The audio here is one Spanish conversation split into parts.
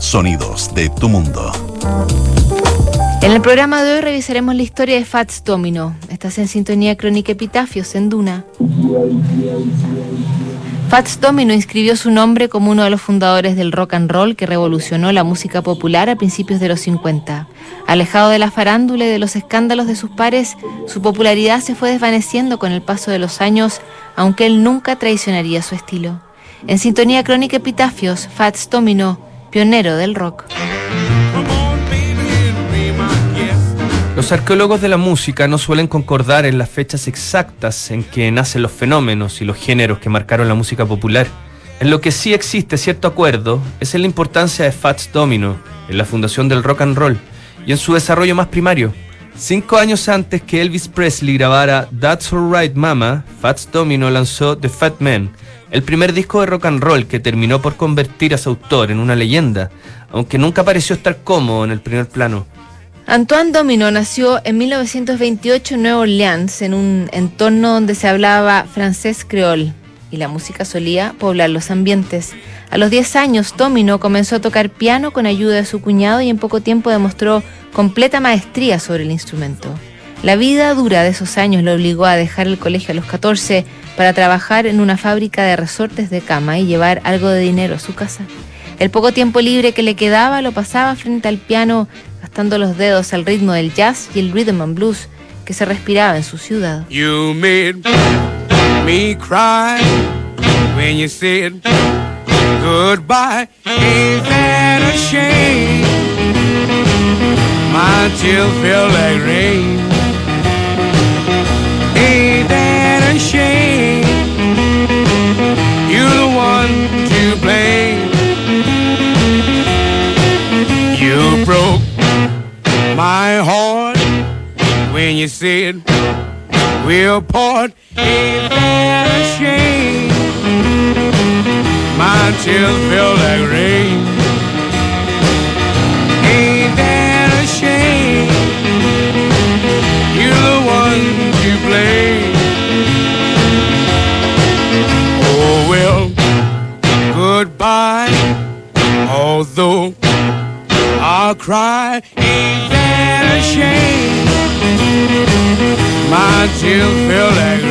Sonidos de tu mundo. En el programa de hoy revisaremos la historia de Fats Domino. Estás en sintonía crónica Epitafios en Duna. Fats Domino inscribió su nombre como uno de los fundadores del rock and roll que revolucionó la música popular a principios de los 50. Alejado de la farándula y de los escándalos de sus pares, su popularidad se fue desvaneciendo con el paso de los años, aunque él nunca traicionaría su estilo. En sintonía crónica Epitafios, Fats Domino, pionero del rock. Los arqueólogos de la música no suelen concordar en las fechas exactas en que nacen los fenómenos y los géneros que marcaron la música popular. En lo que sí existe cierto acuerdo es en la importancia de Fats Domino, en la fundación del rock and roll y en su desarrollo más primario. Cinco años antes que Elvis Presley grabara That's Alright Mama, Fats Domino lanzó The Fat Man, el primer disco de rock and roll que terminó por convertir a su autor en una leyenda, aunque nunca pareció estar cómodo en el primer plano. Antoine Domino nació en 1928 en Nueva Orleans, en un entorno donde se hablaba francés creol y la música solía poblar los ambientes. A los 10 años, Domino comenzó a tocar piano con ayuda de su cuñado y en poco tiempo demostró completa maestría sobre el instrumento. La vida dura de esos años lo obligó a dejar el colegio a los 14 para trabajar en una fábrica de resortes de cama y llevar algo de dinero a su casa. El poco tiempo libre que le quedaba lo pasaba frente al piano gastando los dedos al ritmo del jazz y el rhythm and blues que se respiraba en su ciudad. You made me cry when you said goodbye. Ain't that a shame? My tears feel like rain. That a shame? You're the one to blame. You broke my heart when you said we'll part. Ain't that a shame? My tears feel like rain. Ain't that a shame? You're the one cry, ain't that a shame? My tears feel like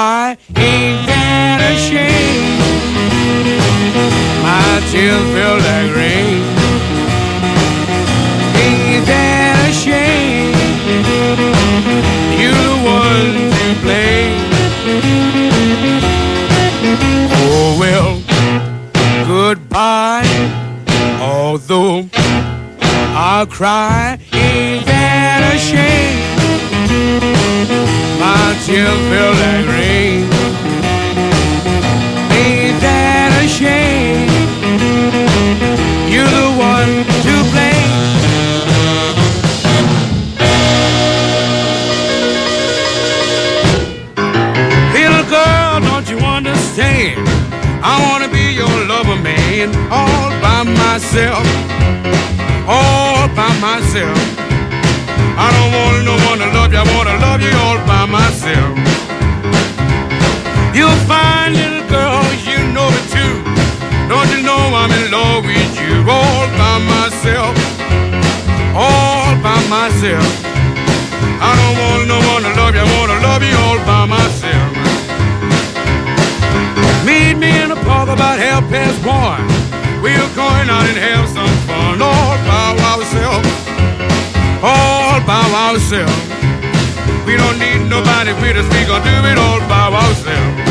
goodbye. Ain't that a shame? My tears feel like rain. Ain't that a shame? You're the one to blame. Oh well, goodbye. Although I'll cry, Tears feel rain. Ain't that a shame? You're the one to blame. Little girl, don't you understand? I wanna be your lover, man, all by myself all by myself. I don't want no one to love you, I wanna myself? I don't want no one to love you, I wanna love you all by myself. Meet me in the park about half past one. We're going out and have some fun all by ourselves. All by ourselves. We don't need nobody with us, we gonna do it all by ourselves.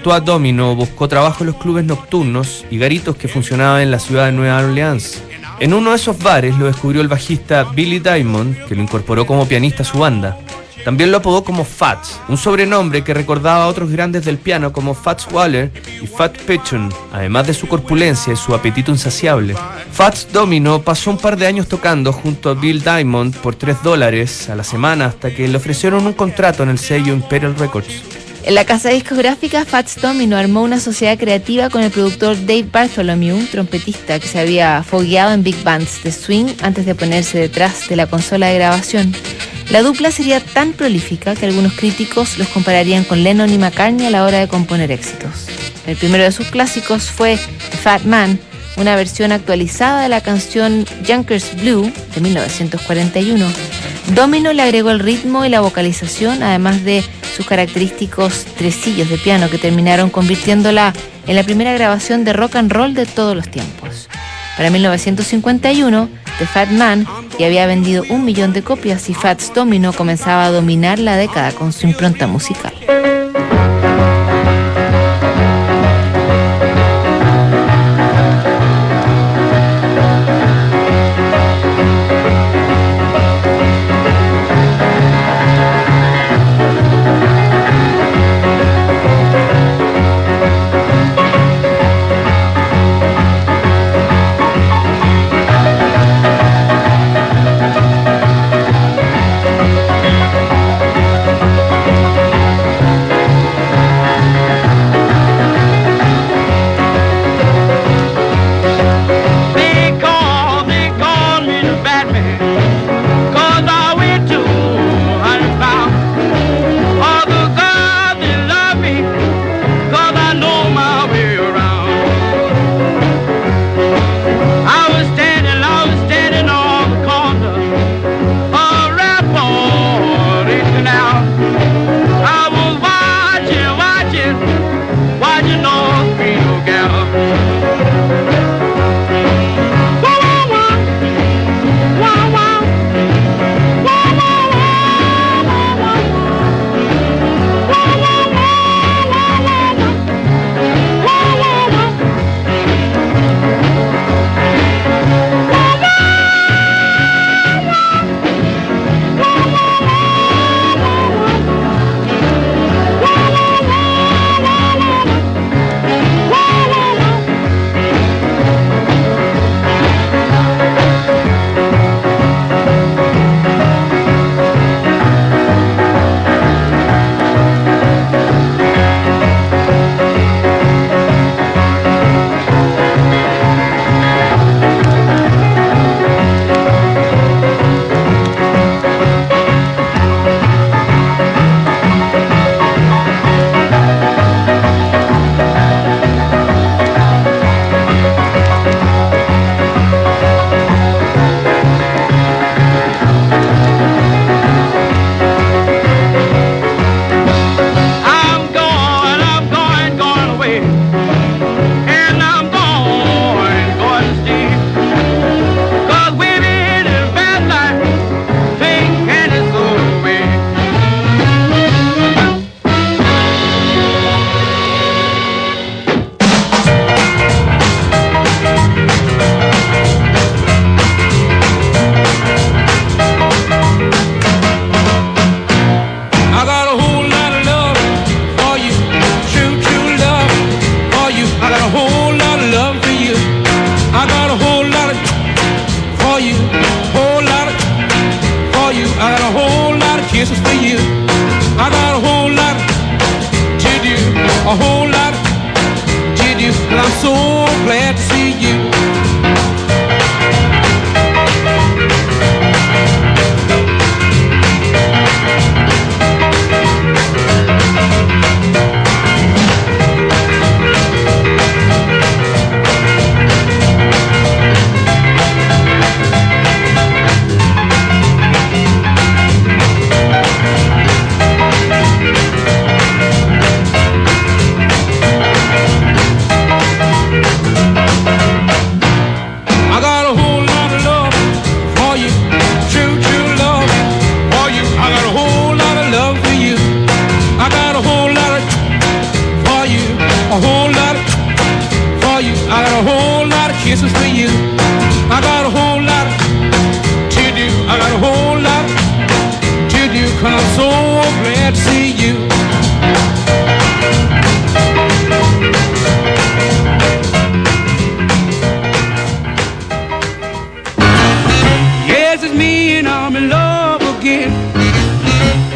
Antoine Domino buscó trabajo en los clubes nocturnos y garitos que funcionaban en la ciudad de Nueva Orleans. En uno de esos bares lo descubrió el bajista Billy Diamond, que lo incorporó como pianista a su banda. También lo apodó como Fats, un sobrenombre que recordaba a otros grandes del piano como Fats Waller y Fat Pigeon, además de su corpulencia y su apetito insaciable. Fats Domino pasó un par de años tocando junto a Bill Diamond por 3 dólares a la semana hasta que le ofrecieron un contrato en el sello Imperial Records. En la casa discográfica Fats Domino armó una sociedad creativa con el productor Dave Bartholomew, trompetista que se había fogueado en big bands de swing antes de ponerse detrás de la consola de grabación. La dupla sería tan prolífica que algunos críticos los compararían con Lennon y McCartney a la hora de componer éxitos. El primero de sus clásicos fue Fat Man, una versión actualizada de la canción Junkers Blue de 1941. Domino le agregó el ritmo y la vocalización, además de sus característicos tresillos de piano que terminaron convirtiéndola en la primera grabación de rock and roll de todos los tiempos. Para 1951, The Fat Man ya había vendido un millón de copias y Fats Domino comenzaba a dominar la década con su impronta musical.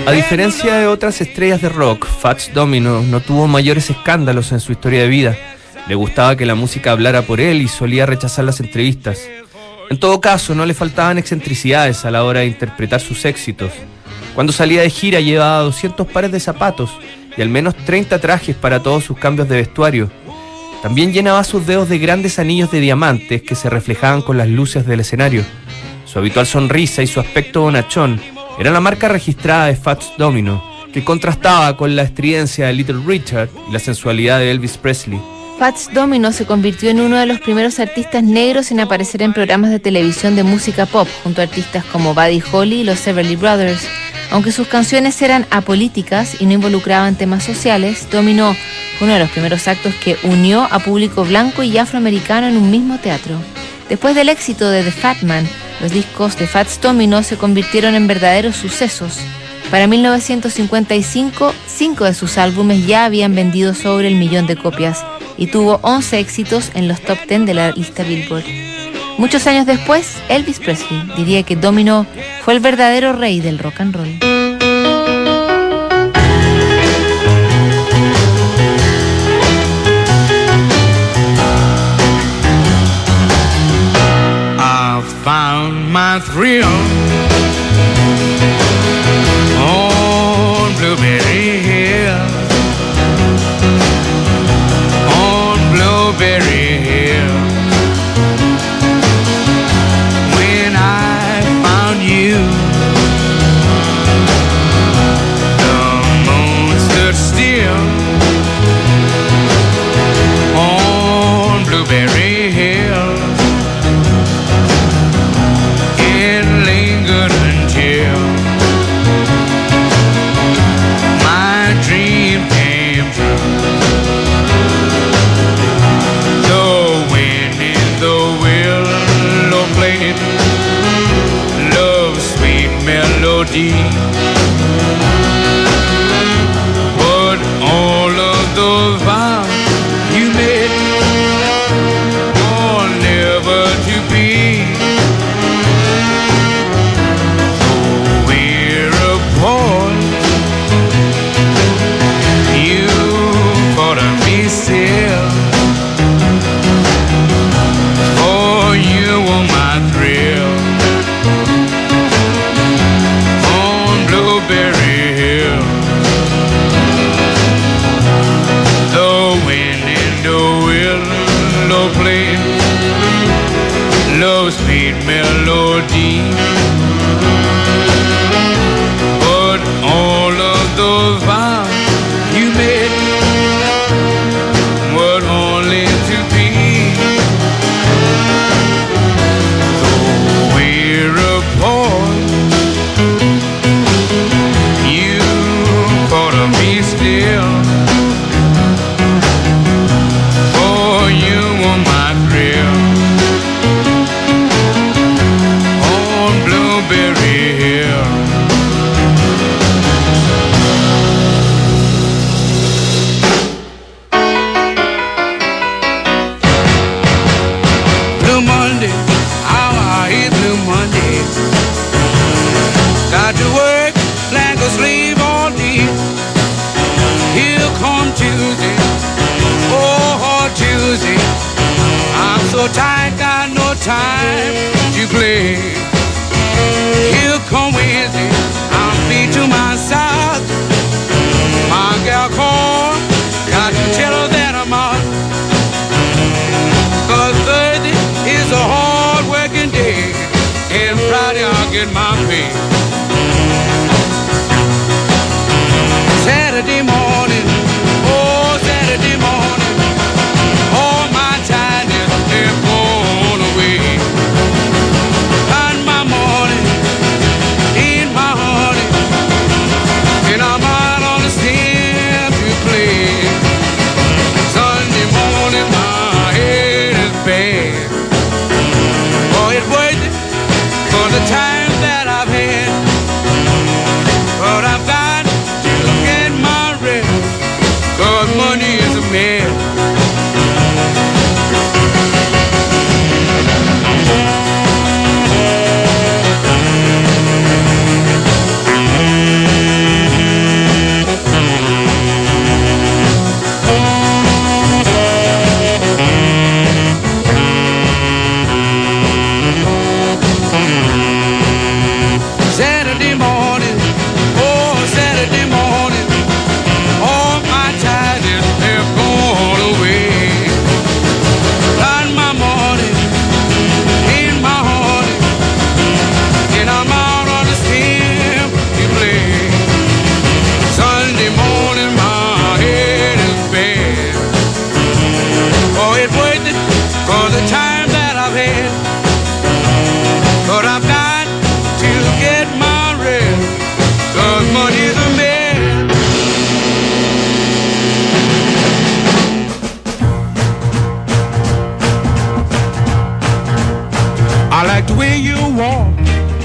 A diferencia de otras estrellas de rock, Fats Domino no tuvo mayores escándalos en su historia de vida. Le gustaba que la música hablara por él y solía rechazar las entrevistas. En todo caso, no le faltaban excentricidades a la hora de interpretar sus éxitos. Cuando salía de gira llevaba 200 pares de zapatos y al menos 30 trajes para todos sus cambios de vestuario. También llenaba sus dedos de grandes anillos de diamantes que se reflejaban con las luces del escenario. Su habitual sonrisa y su aspecto bonachón eran la marca registrada de Fats Domino, que contrastaba con la estridencia de Little Richard y la sensualidad de Elvis Presley. Fats Domino se convirtió en uno de los primeros artistas negros en aparecer en programas de televisión de música pop, junto a artistas como Buddy Holly y los Everly Brothers. Aunque sus canciones eran apolíticas y no involucraban temas sociales, Domino fue uno de los primeros actos que unió a público blanco y afroamericano en un mismo teatro. Después del éxito de The Fat Man, los discos de Fats Domino se convirtieron en verdaderos sucesos. Para 1955, cinco de sus álbumes ya habían vendido sobre el millón de copias y tuvo 11 éxitos en los top 10 de la lista Billboard. Muchos años después, Elvis Presley diría que Domino fue el verdadero rey del rock and roll. My thrill Saturday morning,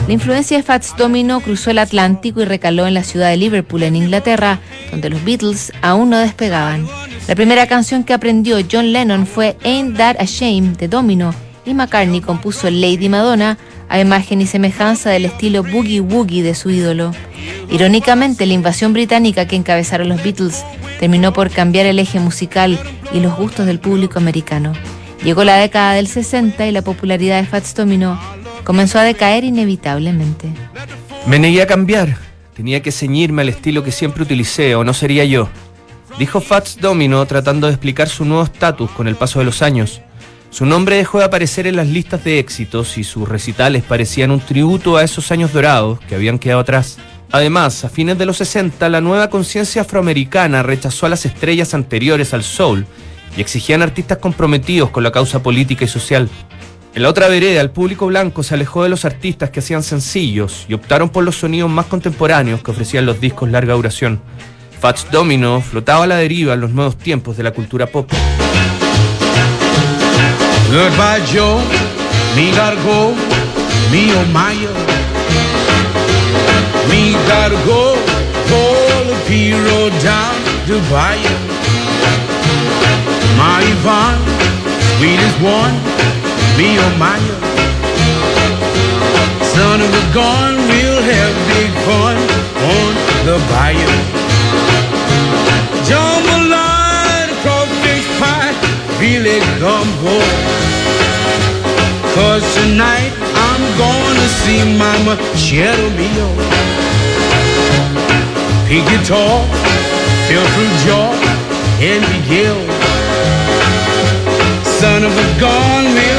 La influencia de Fats Domino cruzó el Atlántico y recaló en la ciudad de Liverpool, en Inglaterra, donde los Beatles aún no despegaban. La primera canción que aprendió John Lennon fue Ain't That a Shame de Domino y McCartney compuso Lady Madonna a imagen y semejanza del estilo boogie woogie de su ídolo. Irónicamente, la invasión británica que encabezaron los Beatles terminó por cambiar el eje musical y los gustos del público americano. Llegó la década del 60 y la popularidad de Fats Domino comenzó a decaer inevitablemente. Me negué a cambiar. Tenía que ceñirme al estilo que siempre utilicé, o no sería yo. Dijo Fats Domino tratando de explicar su nuevo estatus con el paso de los años. Su nombre dejó de aparecer en las listas de éxitos y sus recitales parecían un tributo a esos años dorados que habían quedado atrás. Además, a fines de los 60, la nueva conciencia afroamericana rechazó a las estrellas anteriores al soul y exigían artistas comprometidos con la causa política y social. En la otra vereda, el público blanco se alejó de los artistas que hacían sencillos y optaron por los sonidos más contemporáneos que ofrecían los discos larga duración. Fats Domino flotaba a la deriva en los nuevos tiempos de la cultura pop. One. Me oh my. Son of a gun, we'll have big fun on the bayou. Jambalaya, crawfish pie, really gumbo. Cause tonight I'm gonna see Mama Cheddar Mio. Pig guitar, Phil through jaw, and Miguel. Son of a gun, we'll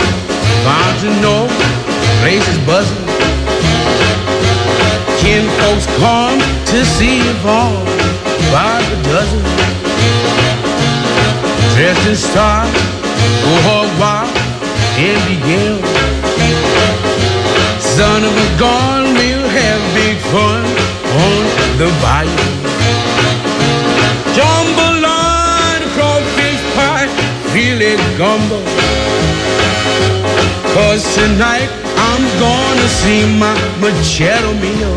bayou. Thibodeau, Fontenot, place is buzzing. Kin folks come to see you fall by the dozen. Dressed in style, go oh, hog oh, wild and begin. Son of a gun, we'll have big fun on the bayou. Jambalaya, crawfish pie, really gumbo. Cause tonight I'm gonna see my Machado Mio.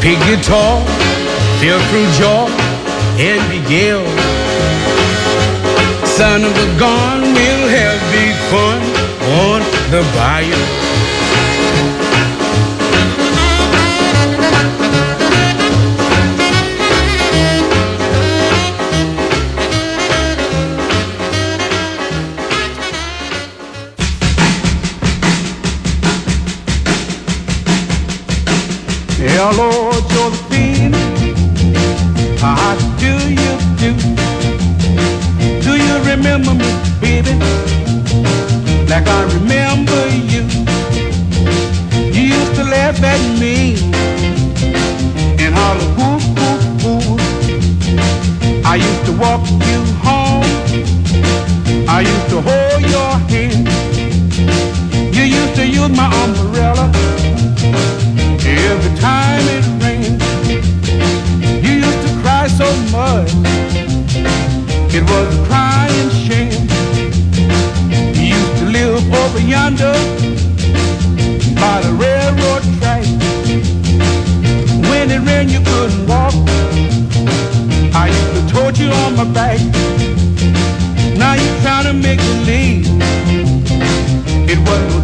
Pig guitar, Crew Jaw, and Miguel. Son of a gun, we'll have big fun on the bayou. Hello, Josephine. How do you do? Do you remember me, baby? Like I remember you. You used to laugh at me and holler, whoop, whoop, whoop. I used to walk you home. I used to hold your hand. You used to use my umbrella every time it rained. You used to cry so much, it was a crying shame. You used to live over yonder by the railroad track. When it rained, you couldn't walk. I used to tote you on my back. Now you're trying to make believe it wasn't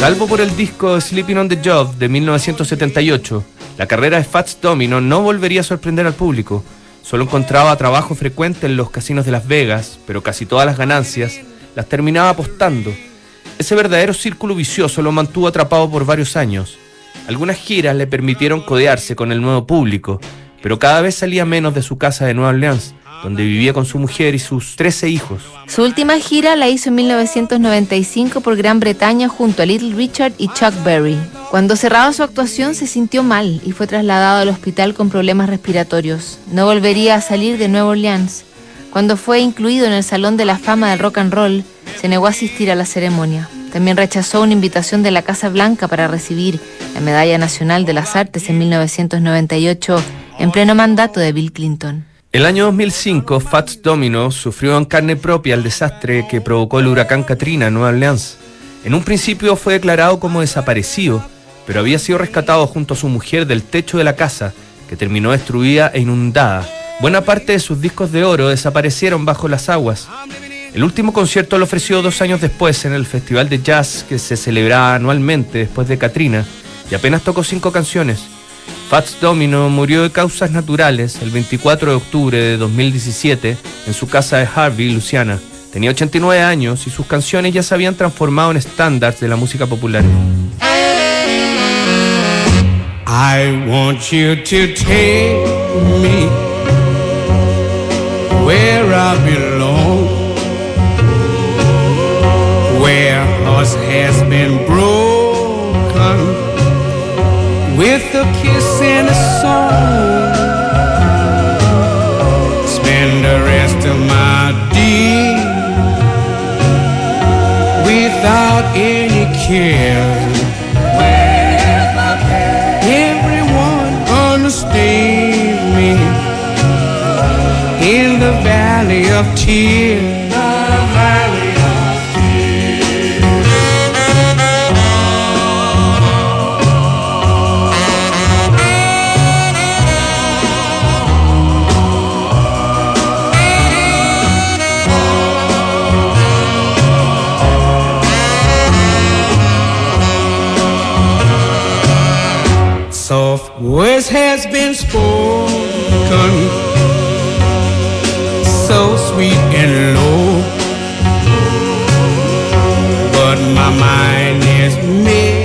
Salvo por el disco Sleeping on the Job de 1978, la carrera de Fats Domino no volvería a sorprender al público. Solo encontraba trabajo frecuente en los casinos de Las Vegas, pero casi todas las ganancias las terminaba apostando. Ese verdadero círculo vicioso lo mantuvo atrapado por varios años. Algunas giras le permitieron codearse con el nuevo público, pero cada vez salía menos de su casa de Nueva Orleans, donde vivía con su mujer y sus 13 hijos. Su última gira la hizo en 1995 por Gran Bretaña junto a Little Richard y Chuck Berry. Cuando cerraba su actuación se sintió mal y fue trasladado al hospital con problemas respiratorios. No volvería a salir de Nueva Orleans. Cuando fue incluido en el Salón de la Fama del Rock and Roll, se negó a asistir a la ceremonia. También rechazó una invitación de la Casa Blanca para recibir la Medalla Nacional de las Artes en 1998 en pleno mandato de Bill Clinton. El año 2005, Fats Domino sufrió en carne propia el desastre que provocó el huracán Katrina en Nueva Orleans. En un principio fue declarado como desaparecido, pero había sido rescatado junto a su mujer del techo de la casa, que terminó destruida e inundada. Buena parte de sus discos de oro desaparecieron bajo las aguas. El último concierto lo ofreció dos años después en el Festival de Jazz que se celebraba anualmente después de Katrina y apenas tocó cinco canciones. Fats Domino murió de causas naturales el 24 de octubre de 2017 en su casa de Harvey, Luciana. Tenía 89 años y sus canciones ya se habían transformado en estándares de la música popular. I want you to take. Where has been broken with a kiss and a song. Spend the rest of my day without any care. Everyone understand me in the valley of tears. Spoken so sweet and low, but my mind is made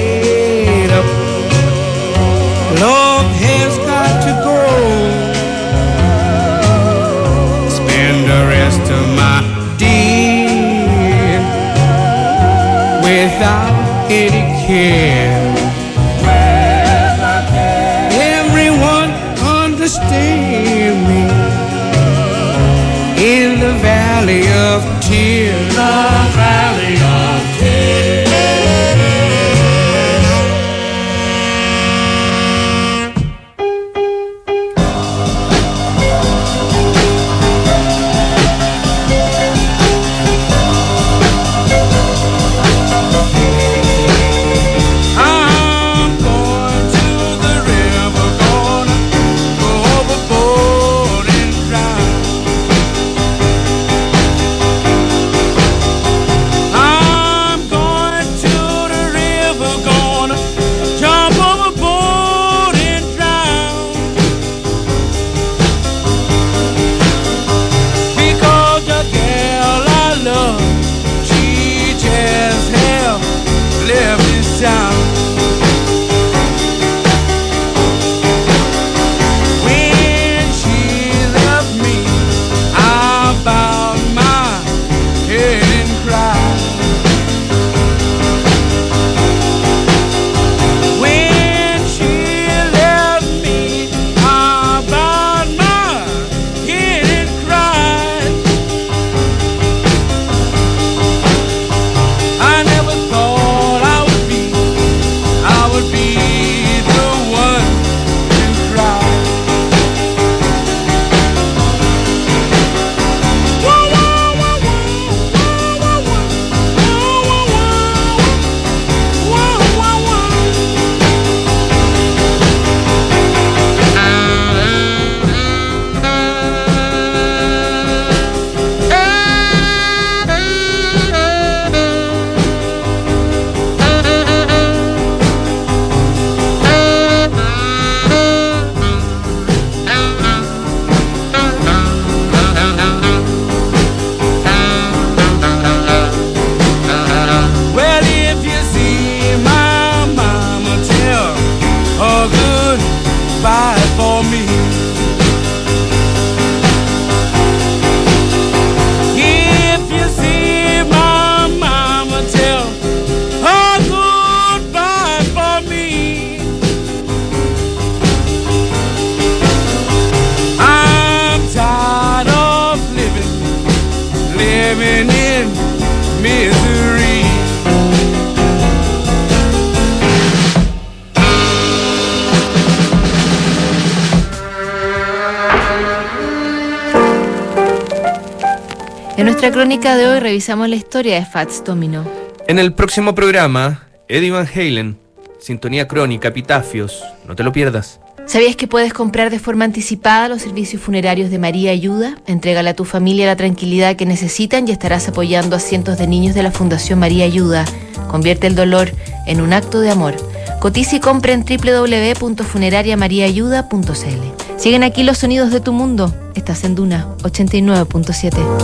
nuestra crónica de hoy revisamos la historia de Fats Domino. En el próximo programa, Eddie Van Halen, Sintonía Crónica, Epitafios. No te lo pierdas. ¿Sabías que puedes comprar de forma anticipada los servicios funerarios de María Ayuda? Entrégale a tu familia la tranquilidad que necesitan y estarás apoyando a cientos de niños de la Fundación María Ayuda. Convierte el dolor en un acto de amor. Cotiza y compra en www.funerariamariaayuda.cl. Siguen aquí los sonidos de tu mundo. Estás en Duna 89.7.